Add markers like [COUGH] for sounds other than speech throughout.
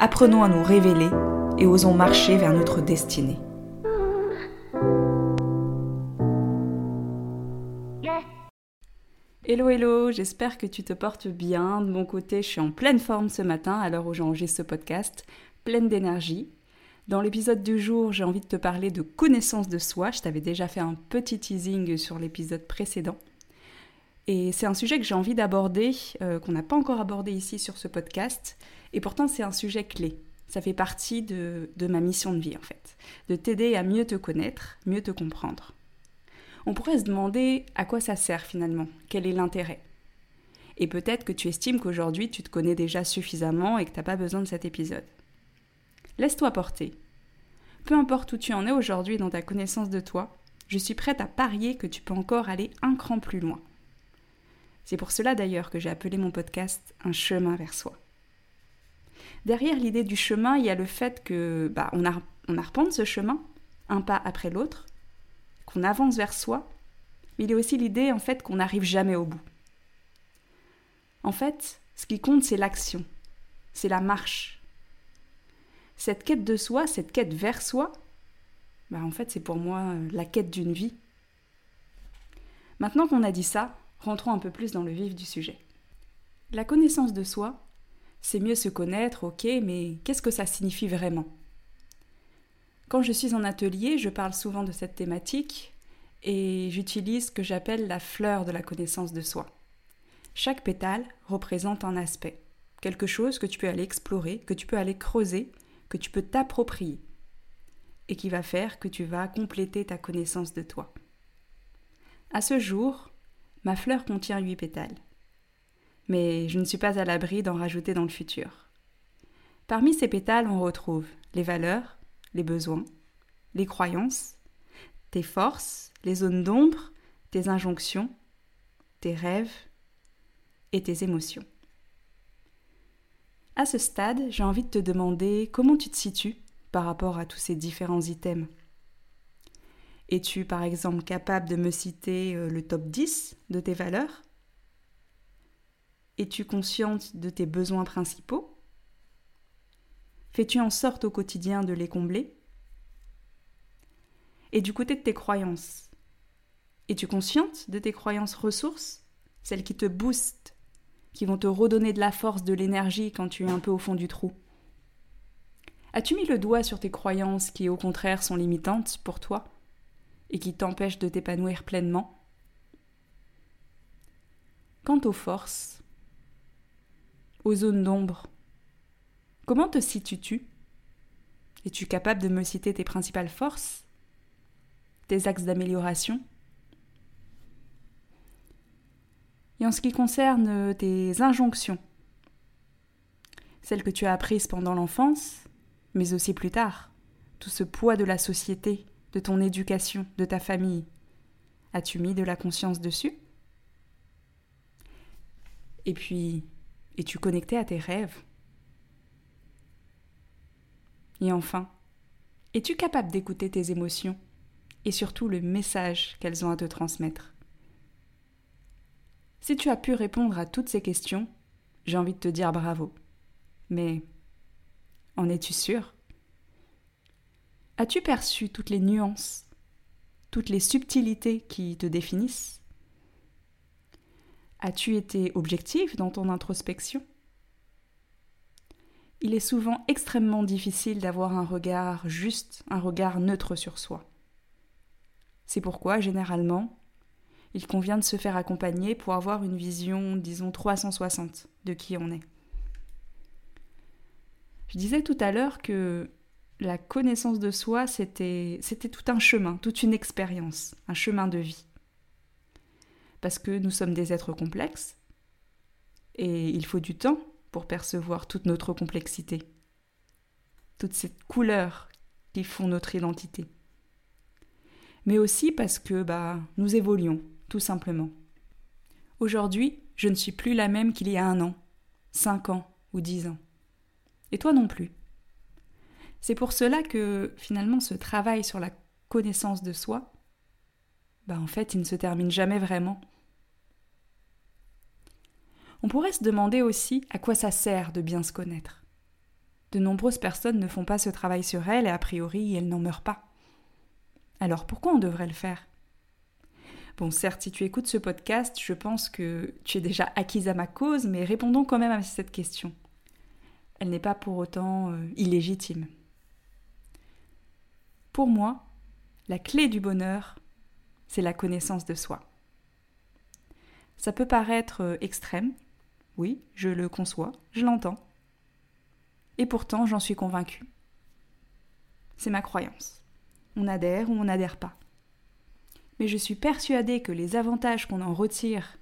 apprenons à nous révéler et osons marcher vers notre destinée. Hello hello, j'espère que tu te portes bien. De mon côté, je suis en pleine forme ce matin à l'heure où j'enregistre ce podcast, pleine d'énergie. Dans l'épisode du jour, j'ai envie de te parler de connaissance de soi. Je t'avais déjà fait un petit teasing sur l'épisode précédent. Et c'est un sujet que j'ai envie d'aborder, euh, qu'on n'a pas encore abordé ici sur ce podcast. Et pourtant, c'est un sujet clé. Ça fait partie de, de ma mission de vie, en fait. De t'aider à mieux te connaître, mieux te comprendre. On pourrait se demander à quoi ça sert finalement, quel est l'intérêt? Et peut-être que tu estimes qu'aujourd'hui tu te connais déjà suffisamment et que tu n'as pas besoin de cet épisode. Laisse-toi porter. Peu importe où tu en es aujourd'hui dans ta connaissance de toi, je suis prête à parier que tu peux encore aller un cran plus loin. C'est pour cela d'ailleurs que j'ai appelé mon podcast Un chemin vers soi. Derrière l'idée du chemin, il y a le fait que bah, on, arpente ce chemin, un pas après l'autre, qu'on avance vers soi, mais il y a aussi l'idée en fait qu'on n'arrive jamais au bout. En fait, ce qui compte, c'est l'action, c'est la marche. Cette quête de soi, cette quête vers soi, bah en fait, c'est pour moi euh, la quête d'une vie. Maintenant qu'on a dit ça, rentrons un peu plus dans le vif du sujet. La connaissance de soi, c'est mieux se connaître, ok, mais qu'est-ce que ça signifie vraiment? Quand je suis en atelier, je parle souvent de cette thématique et j'utilise ce que j'appelle la fleur de la connaissance de soi. Chaque pétale représente un aspect, quelque chose que tu peux aller explorer, que tu peux aller creuser, que tu peux t'approprier et qui va faire que tu vas compléter ta connaissance de toi. À ce jour, ma fleur contient huit pétales mais je ne suis pas à l'abri d'en rajouter dans le futur. Parmi ces pétales, on retrouve les valeurs, les besoins, les croyances, tes forces, les zones d'ombre, tes injonctions, tes rêves et tes émotions. À ce stade, j'ai envie de te demander comment tu te situes par rapport à tous ces différents items. Es-tu par exemple capable de me citer euh, le top 10 de tes valeurs? Es-tu consciente de tes besoins principaux? Fais-tu en sorte au quotidien de les combler? Et du côté de tes croyances, es-tu consciente de tes croyances ressources Celles qui te boostent, qui vont te redonner de la force, de l'énergie quand tu es un peu au fond du trou? As-tu mis le doigt sur tes croyances qui au contraire sont limitantes pour toi? Et qui t'empêchent de t'épanouir pleinement. Quant aux forces, aux zones d'ombre. Comment te situes-tu? Es-tu capable de me citer tes principales forces? Tes axes d'amélioration? Et en ce qui concerne tes injonctions, celles que tu as apprises pendant l'enfance, mais aussi plus tard, tout ce poids de la société, de ton éducation, de ta famille, as-tu mis de la conscience dessus? Et puis, es-tu connecté à tes rêves? Et enfin, es-tu capable d'écouter tes émotions et surtout le message qu'elles ont à te transmettre? Si tu as pu répondre à toutes ces questions, j'ai envie de te dire bravo. Mais en es-tu sûr As-tu perçu toutes les nuances, toutes les subtilités qui te définissent? As-tu été objectif dans ton introspection? Il est souvent extrêmement difficile d'avoir un regard juste, un regard neutre sur soi. C'est pourquoi, généralement, il convient de se faire accompagner pour avoir une vision, disons, 360 de qui on est. Je disais tout à l'heure que la connaissance de soi, c'était tout un chemin, toute une expérience, un chemin de vie parce que nous sommes des êtres complexes et il faut du temps pour percevoir toute notre complexité. toutes ces couleurs qui font notre identité. Mais aussi parce que bah, nous évoluons, tout simplement. Aujourd'hui, je ne suis plus la même qu'il y a un an, cinq ans ou dix ans. Et toi non plus. C'est pour cela que finalement ce travail sur la connaissance de soi, bah en fait, il ne se termine jamais vraiment. On pourrait se demander aussi à quoi ça sert de bien se connaître. De nombreuses personnes ne font pas ce travail sur elles et a priori elles n'en meurent pas. Alors pourquoi on devrait le faire? Bon, certes, si tu écoutes ce podcast, je pense que tu es déjà acquise à ma cause, mais répondons quand même à cette question. Elle n'est pas pour autant euh, illégitime. Pour moi, la clé du bonheur, c'est la connaissance de soi. Ça peut paraître euh, extrême, oui, je le conçois, je l'entends. Et pourtant, j'en suis convaincue. C'est ma croyance. On adhère ou on n'adhère pas. Mais je suis persuadée que les avantages qu'on en retire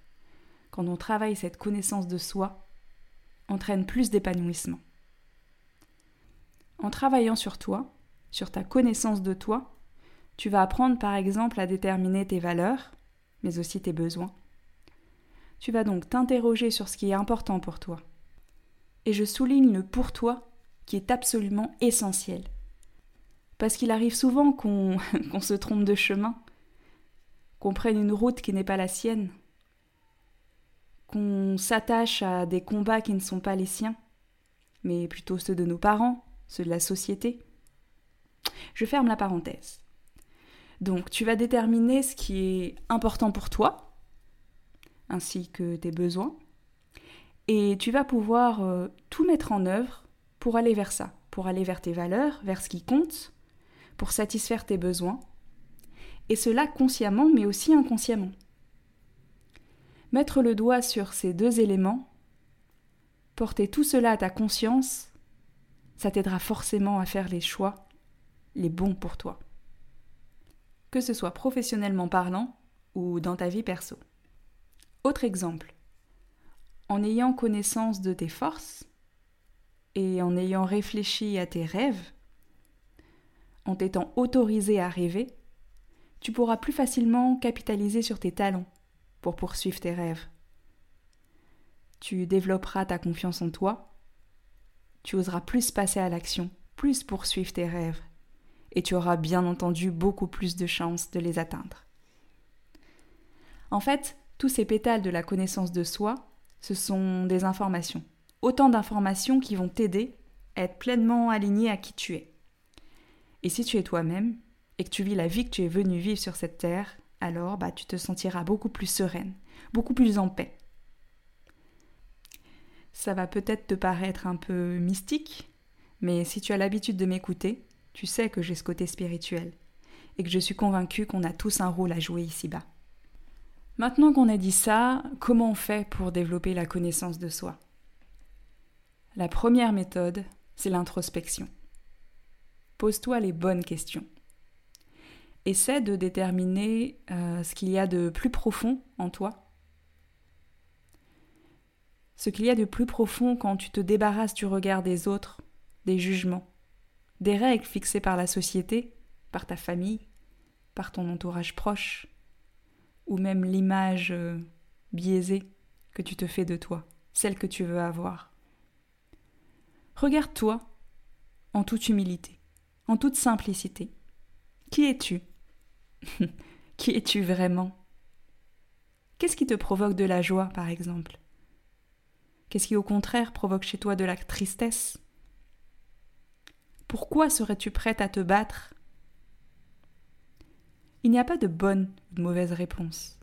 quand on travaille cette connaissance de soi entraînent plus d'épanouissement. En travaillant sur toi, sur ta connaissance de toi, tu vas apprendre par exemple à déterminer tes valeurs, mais aussi tes besoins. Tu vas donc t'interroger sur ce qui est important pour toi. Et je souligne le pour toi qui est absolument essentiel. Parce qu'il arrive souvent qu'on [LAUGHS] se trompe de chemin, qu'on prenne une route qui n'est pas la sienne, qu'on s'attache à des combats qui ne sont pas les siens, mais plutôt ceux de nos parents, ceux de la société. Je ferme la parenthèse. Donc tu vas déterminer ce qui est important pour toi, ainsi que tes besoins, et tu vas pouvoir euh, tout mettre en œuvre pour aller vers ça, pour aller vers tes valeurs, vers ce qui compte, pour satisfaire tes besoins, et cela consciemment mais aussi inconsciemment. Mettre le doigt sur ces deux éléments, porter tout cela à ta conscience, ça t'aidera forcément à faire les choix les bons pour toi. Que ce soit professionnellement parlant ou dans ta vie perso. Autre exemple. En ayant connaissance de tes forces et en ayant réfléchi à tes rêves, en t'étant autorisé à rêver, tu pourras plus facilement capitaliser sur tes talents pour poursuivre tes rêves. Tu développeras ta confiance en toi, tu oseras plus passer à l'action, plus poursuivre tes rêves, et tu auras bien entendu beaucoup plus de chances de les atteindre. En fait, tous ces pétales de la connaissance de soi, ce sont des informations. Autant d'informations qui vont t'aider à être pleinement aligné à qui tu es. Et si tu es toi-même, et que tu vis la vie que tu es venu vivre sur cette terre, alors bah, tu te sentiras beaucoup plus sereine, beaucoup plus en paix. Ça va peut-être te paraître un peu mystique, mais si tu as l'habitude de m'écouter, tu sais que j'ai ce côté spirituel et que je suis convaincue qu'on a tous un rôle à jouer ici-bas. Maintenant qu'on a dit ça, comment on fait pour développer la connaissance de soi? La première méthode, c'est l'introspection. Pose-toi les bonnes questions. Essaie de déterminer euh, ce qu'il y a de plus profond en toi. Ce qu'il y a de plus profond quand tu te débarrasses du regard des autres, des jugements, des règles fixées par la société, par ta famille, par ton entourage proche, ou même l'image euh, biaisée que tu te fais de toi, celle que tu veux avoir. Regarde-toi en toute humilité, en toute simplicité. Qui es-tu? [LAUGHS] Qui es-tu vraiment? Qu'est-ce qui te provoque de la joie, par exemple? Qu'est-ce qui, au contraire, provoque chez toi de la tristesse? Pourquoi serais-tu prête à te battre? Il n'y a pas de bonne ou de mauvaise réponse.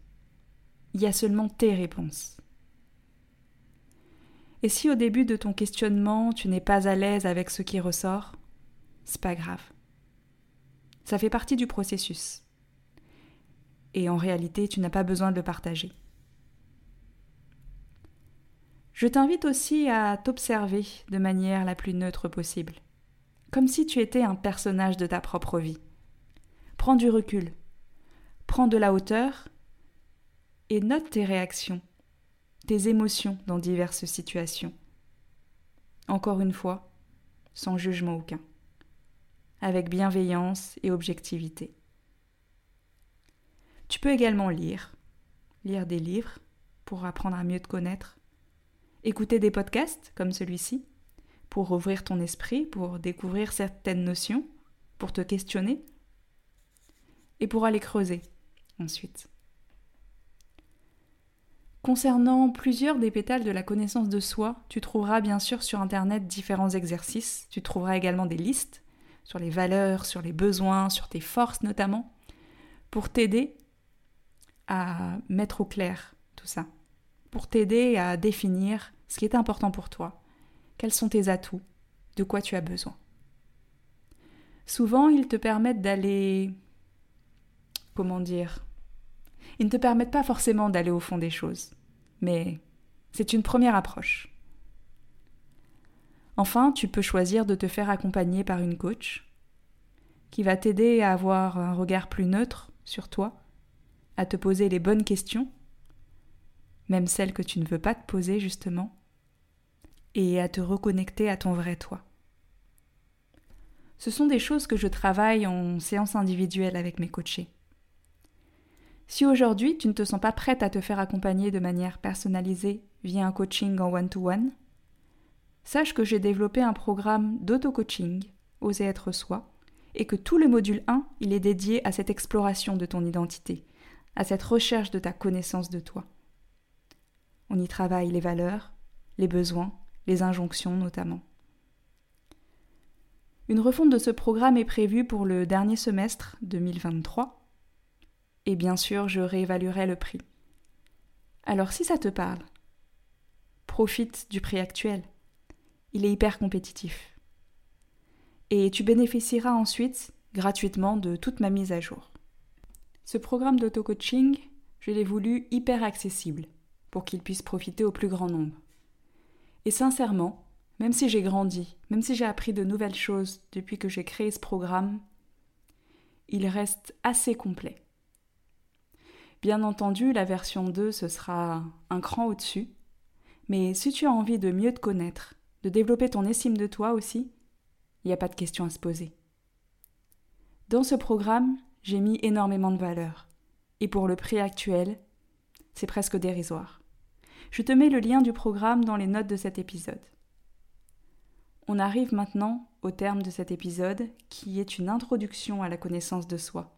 Il y a seulement tes réponses. Et si au début de ton questionnement tu n'es pas à l'aise avec ce qui ressort, c'est pas grave. Ça fait partie du processus. Et en réalité, tu n'as pas besoin de le partager. Je t'invite aussi à t'observer de manière la plus neutre possible comme si tu étais un personnage de ta propre vie. Prends du recul, prends de la hauteur et note tes réactions, tes émotions dans diverses situations. Encore une fois, sans jugement aucun. avec bienveillance et objectivité. Tu peux également lire, lire des livres pour apprendre à mieux te connaître, écouter des podcasts comme celui-ci pour ouvrir ton esprit, pour découvrir certaines notions, pour te questionner et pour aller creuser ensuite. Concernant plusieurs des pétales de la connaissance de soi, tu trouveras bien sûr sur Internet différents exercices, tu trouveras également des listes sur les valeurs, sur les besoins, sur tes forces notamment, pour t'aider à mettre au clair tout ça, pour t'aider à définir ce qui est important pour toi, quels sont tes atouts, de quoi tu as besoin? Souvent, ils te permettent d'aller... Comment dire? Ils ne te permettent pas forcément d'aller au fond des choses, mais c'est une première approche. Enfin, tu peux choisir de te faire accompagner par une coach qui va t'aider à avoir un regard plus neutre sur toi, à te poser les bonnes questions, même celles que tu ne veux pas te poser justement, et à te reconnecter à ton vrai toi. Ce sont des choses que je travaille en séance individuelle avec mes coachés. Si aujourd'hui tu ne te sens pas prête à te faire accompagner de manière personnalisée via un coaching en one-to-one, sache que j'ai développé un programme d'auto-coaching, Oser être soi, et que tout le module 1, il est dédié à cette exploration de ton identité, à cette recherche de ta connaissance de toi. On y travaille les valeurs, les besoins, les injonctions notamment. Une refonte de ce programme est prévue pour le dernier semestre 2023 et bien sûr je réévaluerai le prix. Alors si ça te parle, profite du prix actuel. Il est hyper compétitif. Et tu bénéficieras ensuite gratuitement de toute ma mise à jour. Ce programme d'auto-coaching, je l'ai voulu hyper accessible pour qu'il puisse profiter au plus grand nombre. Et sincèrement, même si j'ai grandi, même si j'ai appris de nouvelles choses depuis que j'ai créé ce programme, il reste assez complet. Bien entendu, la version 2, ce sera un cran au-dessus, mais si tu as envie de mieux te connaître, de développer ton estime de toi aussi, il n'y a pas de question à se poser. Dans ce programme, j'ai mis énormément de valeur, et pour le prix actuel, c'est presque dérisoire. Je te mets le lien du programme dans les notes de cet épisode. On arrive maintenant au terme de cet épisode qui est une introduction à la connaissance de soi.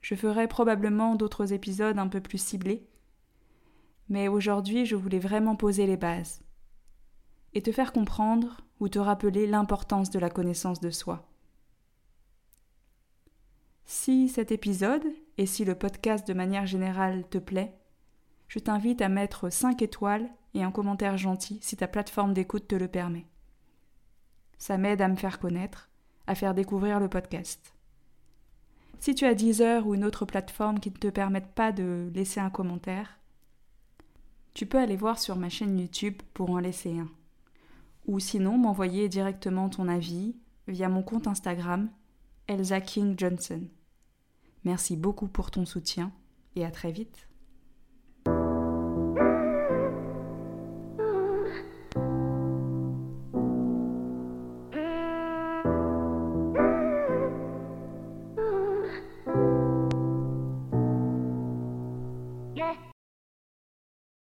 Je ferai probablement d'autres épisodes un peu plus ciblés, mais aujourd'hui je voulais vraiment poser les bases et te faire comprendre ou te rappeler l'importance de la connaissance de soi. Si cet épisode, et si le podcast de manière générale te plaît, je t'invite à mettre 5 étoiles et un commentaire gentil si ta plateforme d'écoute te le permet. Ça m'aide à me faire connaître, à faire découvrir le podcast. Si tu as Deezer ou une autre plateforme qui ne te permettent pas de laisser un commentaire, tu peux aller voir sur ma chaîne YouTube pour en laisser un. Ou sinon m'envoyer directement ton avis via mon compte Instagram, Elsa King Johnson. Merci beaucoup pour ton soutien et à très vite.